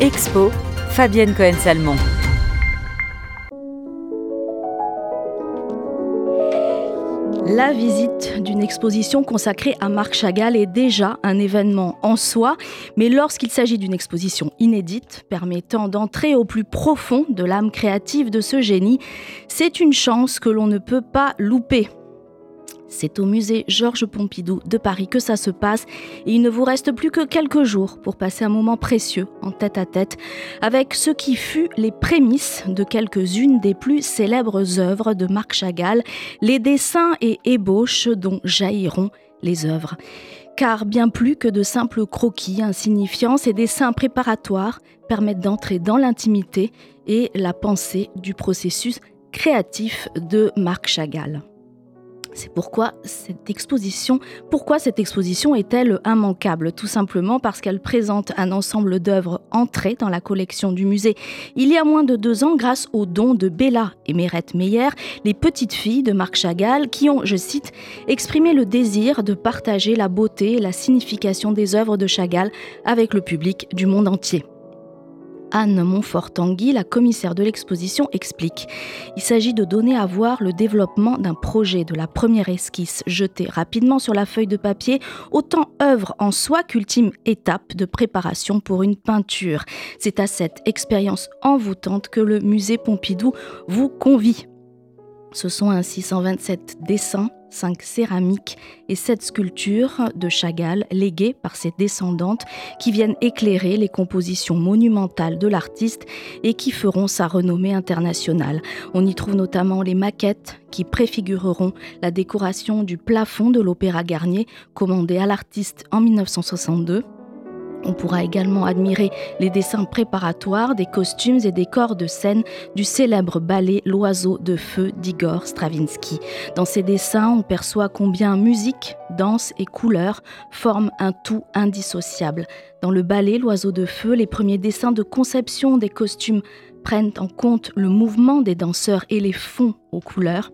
Expo, Fabienne Cohen-Salmon. La visite d'une exposition consacrée à Marc Chagall est déjà un événement en soi, mais lorsqu'il s'agit d'une exposition inédite, permettant d'entrer au plus profond de l'âme créative de ce génie, c'est une chance que l'on ne peut pas louper. C'est au musée Georges Pompidou de Paris que ça se passe et il ne vous reste plus que quelques jours pour passer un moment précieux en tête à tête avec ce qui fut les prémices de quelques-unes des plus célèbres œuvres de Marc Chagall, les dessins et ébauches dont jailliront les œuvres. Car bien plus que de simples croquis insignifiants, ces dessins préparatoires permettent d'entrer dans l'intimité et la pensée du processus créatif de Marc Chagall. C'est pourquoi cette exposition, pourquoi cette exposition est-elle immanquable? Tout simplement parce qu'elle présente un ensemble d'œuvres entrées dans la collection du musée il y a moins de deux ans grâce aux dons de Bella et Mérette Meyer, les petites filles de Marc Chagall, qui ont, je cite, exprimé le désir de partager la beauté et la signification des œuvres de Chagall avec le public du monde entier. Anne Montfort-Tanguy, la commissaire de l'exposition, explique. Il s'agit de donner à voir le développement d'un projet, de la première esquisse jetée rapidement sur la feuille de papier, autant œuvre en soi qu'ultime étape de préparation pour une peinture. C'est à cette expérience envoûtante que le musée Pompidou vous convie. Ce sont ainsi 127 dessins, 5 céramiques et 7 sculptures de Chagall léguées par ses descendantes qui viennent éclairer les compositions monumentales de l'artiste et qui feront sa renommée internationale. On y trouve notamment les maquettes qui préfigureront la décoration du plafond de l'Opéra Garnier commandé à l'artiste en 1962 on pourra également admirer les dessins préparatoires des costumes et des corps de scène du célèbre ballet L'oiseau de feu d'Igor Stravinsky. Dans ces dessins, on perçoit combien musique, danse et couleurs forment un tout indissociable. Dans le ballet L'oiseau de feu, les premiers dessins de conception des costumes prennent en compte le mouvement des danseurs et les fonds aux couleurs,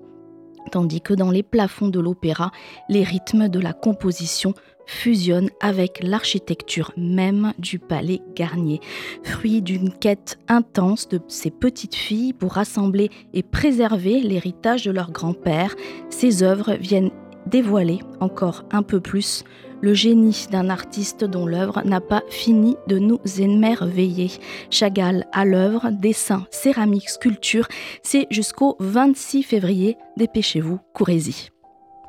tandis que dans les plafonds de l'opéra, les rythmes de la composition fusionne avec l'architecture même du palais Garnier, fruit d'une quête intense de ces petites filles pour rassembler et préserver l'héritage de leur grand-père. Ces œuvres viennent dévoiler encore un peu plus le génie d'un artiste dont l'œuvre n'a pas fini de nous émerveiller. Chagall à l'œuvre, dessin, céramique, sculpture, c'est jusqu'au 26 février. Dépêchez-vous, courez-y.